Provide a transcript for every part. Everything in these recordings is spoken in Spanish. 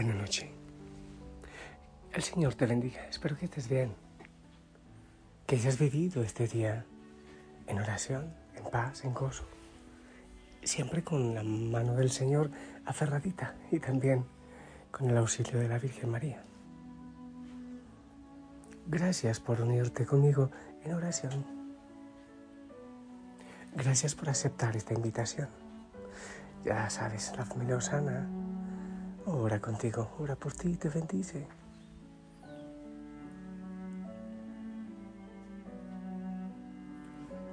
Buenas noches. El Señor te bendiga. Espero que estés bien. Que hayas vivido este día en oración, en paz, en gozo. Siempre con la mano del Señor aferradita y también con el auxilio de la Virgen María. Gracias por unirte conmigo en oración. Gracias por aceptar esta invitación. Ya sabes, la familia sana ora contigo, ora por ti, te bendice.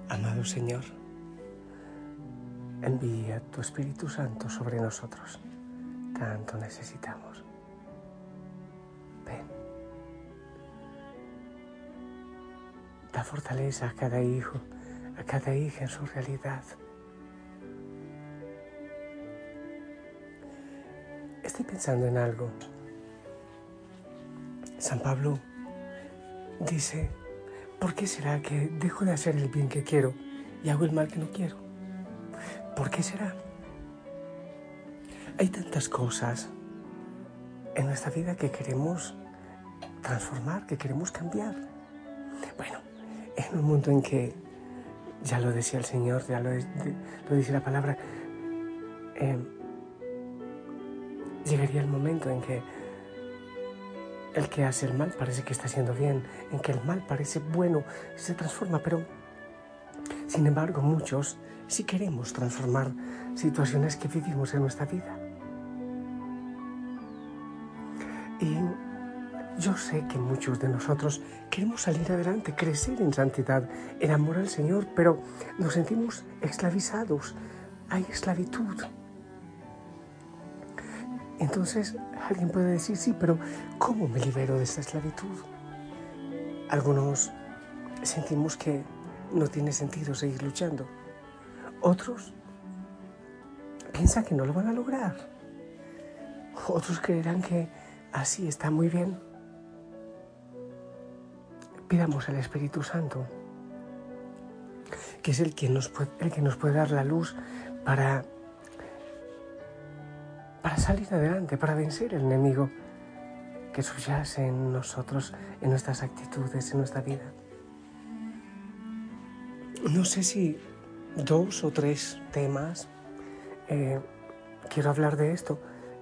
Amado Señor, envía tu Espíritu Santo sobre nosotros. Tanto necesitamos. Ven. Da fortaleza a cada hijo, a cada hija en su realidad. Estoy pensando en algo. San Pablo dice, ¿por qué será que dejo de hacer el bien que quiero y hago el mal que no quiero? ¿Por qué será? Hay tantas cosas en nuestra vida que queremos transformar, que queremos cambiar. Bueno, en un mundo en que, ya lo decía el Señor, ya lo, dice la palabra, eh, llegaría el momento en que el que hace el mal parece que está haciendo bien, en que el mal parece bueno, se transforma, pero sin embargo muchos sí queremos transformar situaciones que vivimos en nuestra vida. Y yo sé que muchos de nosotros queremos salir adelante, crecer en santidad, en amor al Señor, pero nos sentimos esclavizados. Hay esclavitud. Entonces alguien puede decir, sí, pero ¿cómo me libero de esta esclavitud? Algunos sentimos que no tiene sentido seguir luchando. Otros piensan que no lo van a lograr. Otros creerán que así está muy bien. Pidamos al Espíritu Santo, que es el que nos puede, el que nos puede dar la luz para para salir adelante, para vencer el enemigo que subyace en nosotros, en nuestras actitudes, en nuestra vida. No sé si dos o tres temas eh, quiero hablar de esto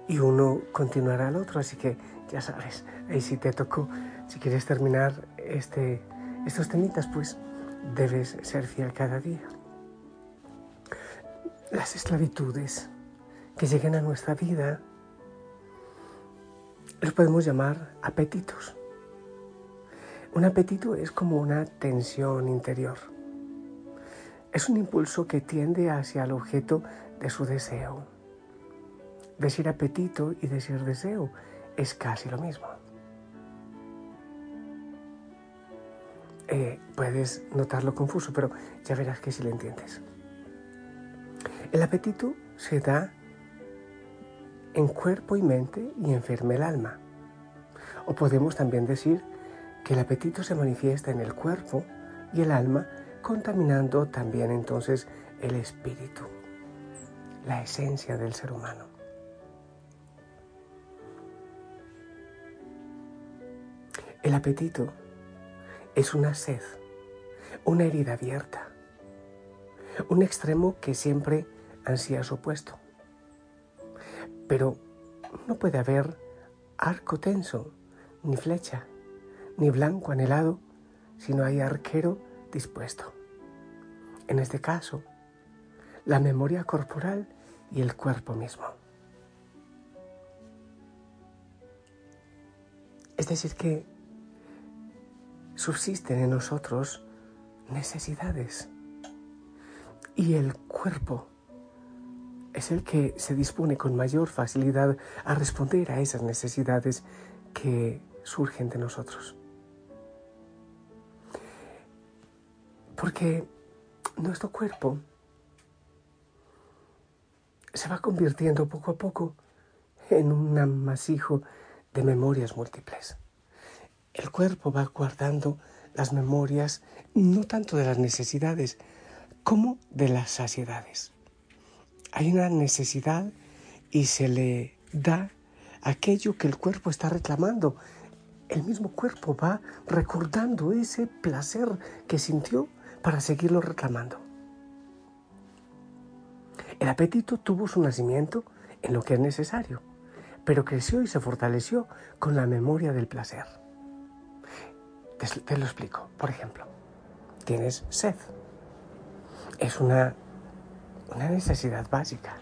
y uno continuará al otro, así que ya sabes, ahí si te tocó, si quieres terminar este, estos temitas, pues debes ser fiel cada día. Las esclavitudes que lleguen a nuestra vida, los podemos llamar apetitos. Un apetito es como una tensión interior. Es un impulso que tiende hacia el objeto de su deseo. Decir apetito y decir deseo es casi lo mismo. Eh, puedes notarlo confuso, pero ya verás que si lo entiendes. El apetito se da en cuerpo y mente y enferme el alma. O podemos también decir que el apetito se manifiesta en el cuerpo y el alma, contaminando también entonces el espíritu, la esencia del ser humano. El apetito es una sed, una herida abierta, un extremo que siempre ansía su opuesto. Pero no puede haber arco tenso, ni flecha, ni blanco anhelado, si no hay arquero dispuesto. En este caso, la memoria corporal y el cuerpo mismo. Es decir, que subsisten en nosotros necesidades. Y el cuerpo es el que se dispone con mayor facilidad a responder a esas necesidades que surgen de nosotros. Porque nuestro cuerpo se va convirtiendo poco a poco en un amasijo de memorias múltiples. El cuerpo va guardando las memorias no tanto de las necesidades como de las saciedades. Hay una necesidad y se le da aquello que el cuerpo está reclamando. El mismo cuerpo va recordando ese placer que sintió para seguirlo reclamando. El apetito tuvo su nacimiento en lo que es necesario, pero creció y se fortaleció con la memoria del placer. Te, lo explico. Por ejemplo, tienes sed. Es una, una necesidad básica.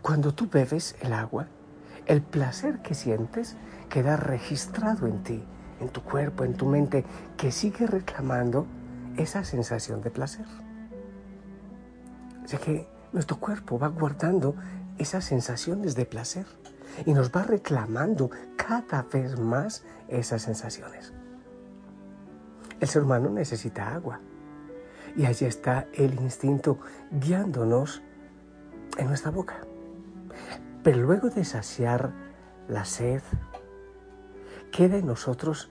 Cuando tú bebes el agua, el placer que sientes queda registrado en ti, en tu cuerpo, en tu mente, que sigue reclamando esa sensación de placer. O sea que nuestro cuerpo va guardando esas sensaciones de placer y nos va reclamando cada vez más esas sensaciones. El ser humano necesita agua y allí está el instinto guiándonos en nuestra boca. Pero luego de saciar la sed, queda en nosotros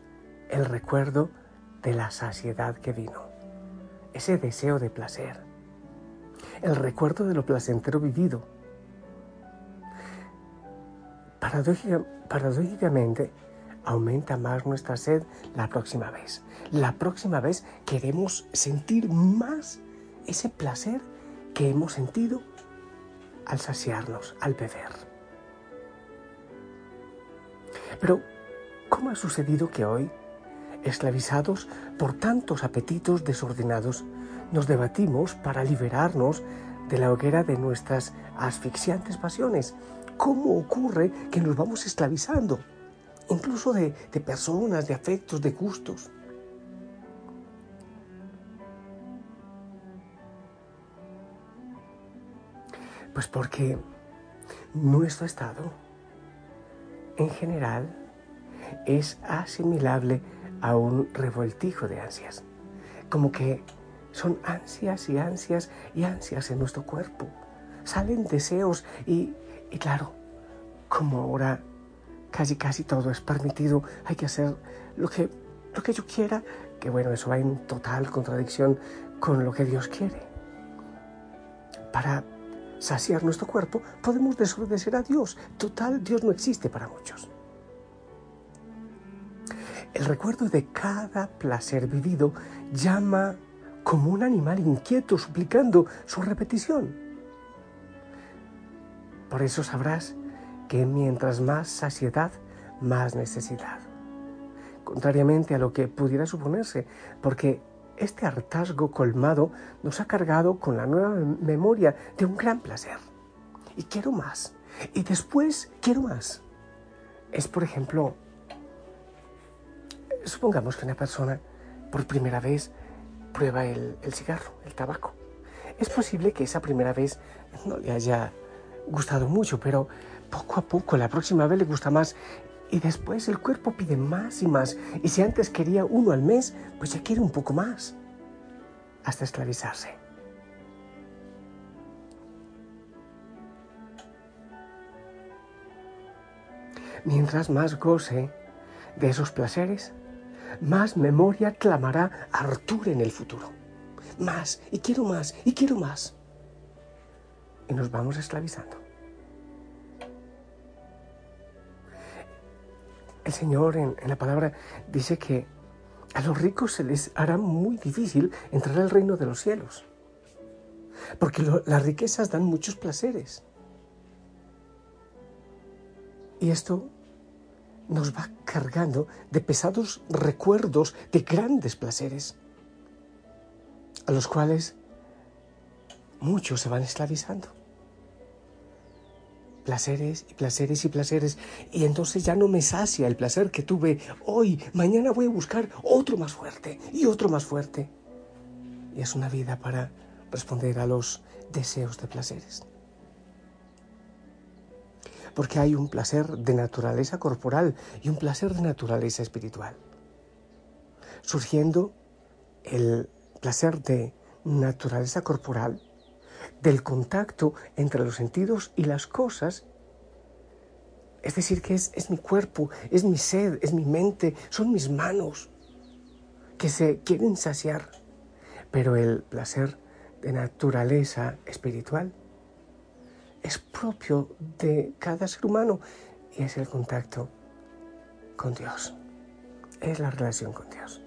el recuerdo de la saciedad que vino, ese deseo de placer, el recuerdo de lo placentero vivido. paradójicamente, aumenta más nuestra sed la próxima vez. La próxima vez queremos sentir más ese placer que hemos sentido al saciarnos, al beber. Pero, ¿cómo ha sucedido que hoy, esclavizados por tantos apetitos desordenados, nos debatimos para liberarnos de la hoguera de nuestras asfixiantes pasiones? ¿Cómo ocurre que nos vamos esclavizando? Incluso de, personas, de afectos, de gustos. Pues porque nuestro estado, en general, es asimilable a un revoltijo de ansias. Como que son ansias y ansias y ansias en nuestro cuerpo. Salen deseos y, y claro, como ahora casi casi todo es permitido, hay que hacer lo que, lo que yo quiera, que bueno, eso va en total contradicción con lo que Dios quiere. Para saciar nuestro cuerpo podemos desobedecer a Dios. Total, Dios no existe para muchos. El recuerdo de cada placer vivido llama como un animal inquieto suplicando su repetición. Por eso sabrás que mientras más saciedad, más necesidad. Contrariamente a lo que pudiera suponerse, porque este hartazgo colmado nos ha cargado con la nueva memoria de un gran placer. Y quiero más. Y después quiero más. Es, por ejemplo, supongamos que una persona por primera vez prueba el, cigarro, el tabaco. Es posible que esa primera vez no le haya gustado mucho, pero poco a poco, la próxima vez le gusta más y después el cuerpo pide más y más. Y si antes quería uno al mes, pues ya quiere un poco más, hasta esclavizarse. Mientras más goce de esos placeres, más memoria clamará Artur en el futuro. Más, y quiero más, y quiero más. Y nos vamos esclavizando. El Señor en, la palabra dice que a los ricos se les hará muy difícil entrar al reino de los cielos, porque las riquezas dan muchos placeres. Y esto nos va cargando de pesados recuerdos de grandes placeres, a los cuales muchos se van esclavizando placeres y placeres y placeres y entonces ya no me sacia el placer que tuve hoy. Mañana voy a buscar otro más fuerte y otro más fuerte. y es una vida para responder a los deseos de placeres. Porque hay un placer de naturaleza corporal y un placer de naturaleza espiritual. Surgiendo el placer de naturaleza corporal, del contacto entre los sentidos y las cosas. Es decir, que es, es mi cuerpo, es mi sed, es mi mente, son mis manos que se quieren saciar. Pero el placer de naturaleza espiritual es propio de cada ser humano y es el contacto con Dios, es la relación con Dios.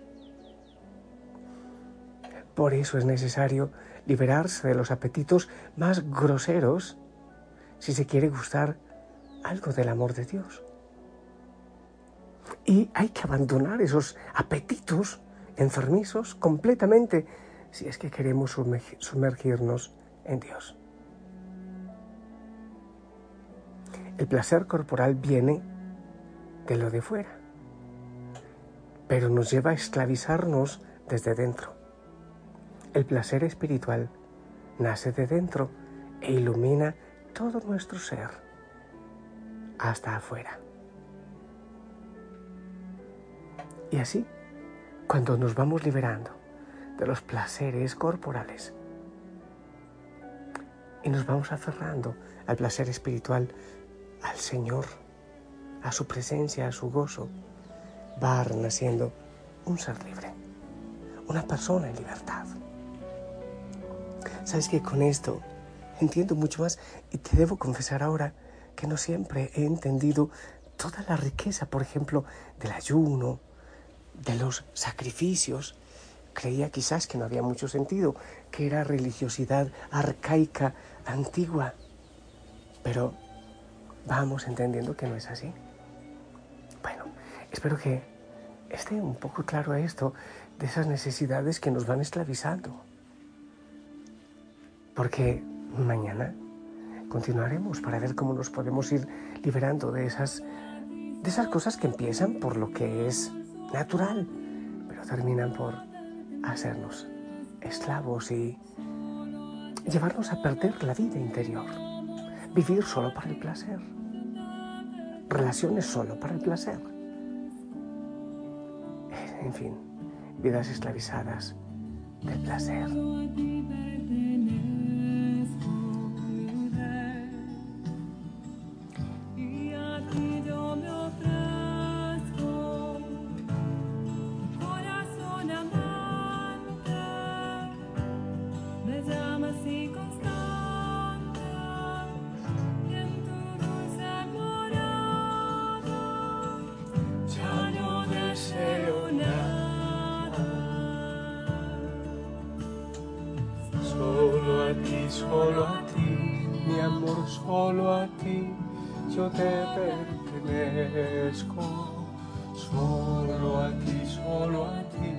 Por eso es necesario liberarse de los apetitos más groseros si se quiere gustar algo del amor de Dios. Y hay que abandonar esos apetitos enfermizos completamente si es que queremos sumergirnos en Dios. El placer corporal viene de lo de fuera, pero nos lleva a esclavizarnos desde dentro. El placer espiritual nace de dentro e ilumina todo nuestro ser hasta afuera. Y así, cuando nos vamos liberando de los placeres corporales y nos vamos aferrando al placer espiritual, al Señor, a su presencia, a su gozo, va renaciendo un ser libre, una persona en libertad. Sabes que con esto entiendo mucho más y te debo confesar ahora que no siempre he entendido toda la riqueza, por ejemplo, del ayuno, de los sacrificios, creía quizás que no había mucho sentido, que era religiosidad arcaica, antigua. Pero vamos entendiendo que no es así. Bueno, espero que esté un poco claro esto de esas necesidades que nos van esclavizando. Porque mañana continuaremos para ver cómo nos podemos ir liberando de esas, de esas cosas que empiezan por lo que es natural, pero terminan por hacernos esclavos y llevarnos a perder la vida interior, vivir solo para el placer, relaciones solo para el placer, en fin, vidas esclavizadas del placer. Solo a ti, mi amor, solo a ti, yo te pertenezco. Solo a ti, solo a ti,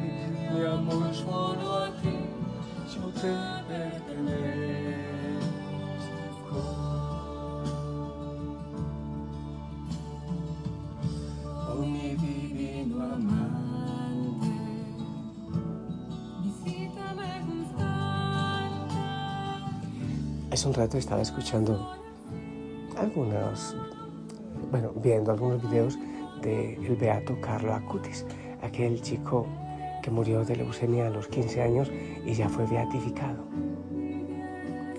mi amor, solo a ti, yo te pertenezco. Hace un rato estaba escuchando algunos, bueno, viendo algunos videos del el beato Carlo Acutis, aquel chico que murió de leucemia a los 15 años y ya fue beatificado.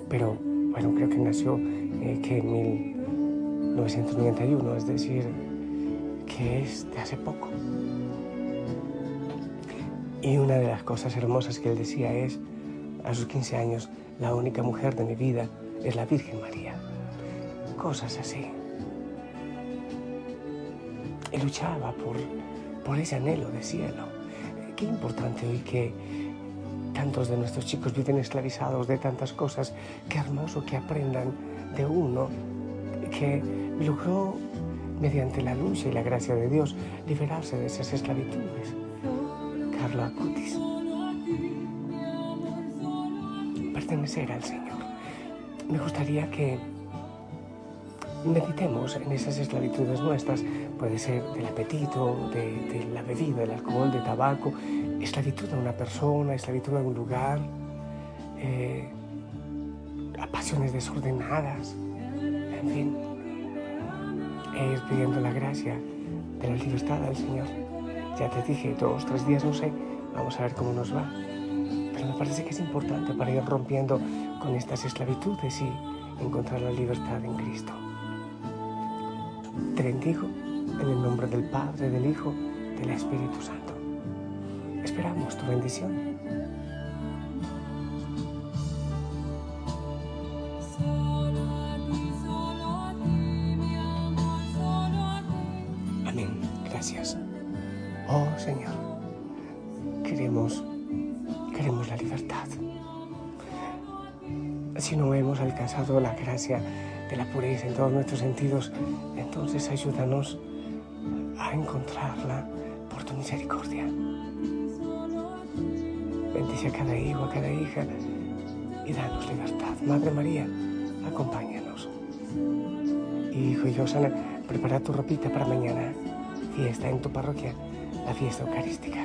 Pero, bueno, creo que nació eh, que en 1991, es decir, que es de hace poco. Y una de las cosas hermosas que él decía es, a sus 15 años, la única mujer de mi vida es la Virgen María. Cosas así. Y luchaba por, por ese anhelo de cielo. Qué importante hoy que tantos de nuestros chicos viven esclavizados de tantas cosas. Qué hermoso que aprendan de uno que logró, mediante la luz y la gracia de Dios, liberarse de esas esclavitudes. Carlo Acutis. Pertenecer al Señor. Me gustaría que meditemos en esas esclavitudes nuestras puede ser del apetito, de, la bebida, del alcohol, del tabaco, esclavitud de una persona, esclavitud de un lugar, eh, pasiones desordenadas, en fin, es pidiendo la gracia de la libertad al Señor. Ya te dije, dos, tres días, no sé, vamos a ver cómo nos va. Me parece que es importante para ir rompiendo con estas esclavitudes y encontrar la libertad en Cristo. Te bendigo en el nombre del Padre, del Hijo, del Espíritu Santo. Esperamos tu bendición. Alcanzado la gracia de la pureza en todos nuestros sentidos, entonces ayúdanos a encontrarla por tu misericordia. Bendice a cada hijo, a cada hija y danos libertad. Madre María, acompáñanos. Hijo y Osana, prepara tu ropita para mañana. Fiesta en tu parroquia, la fiesta eucarística.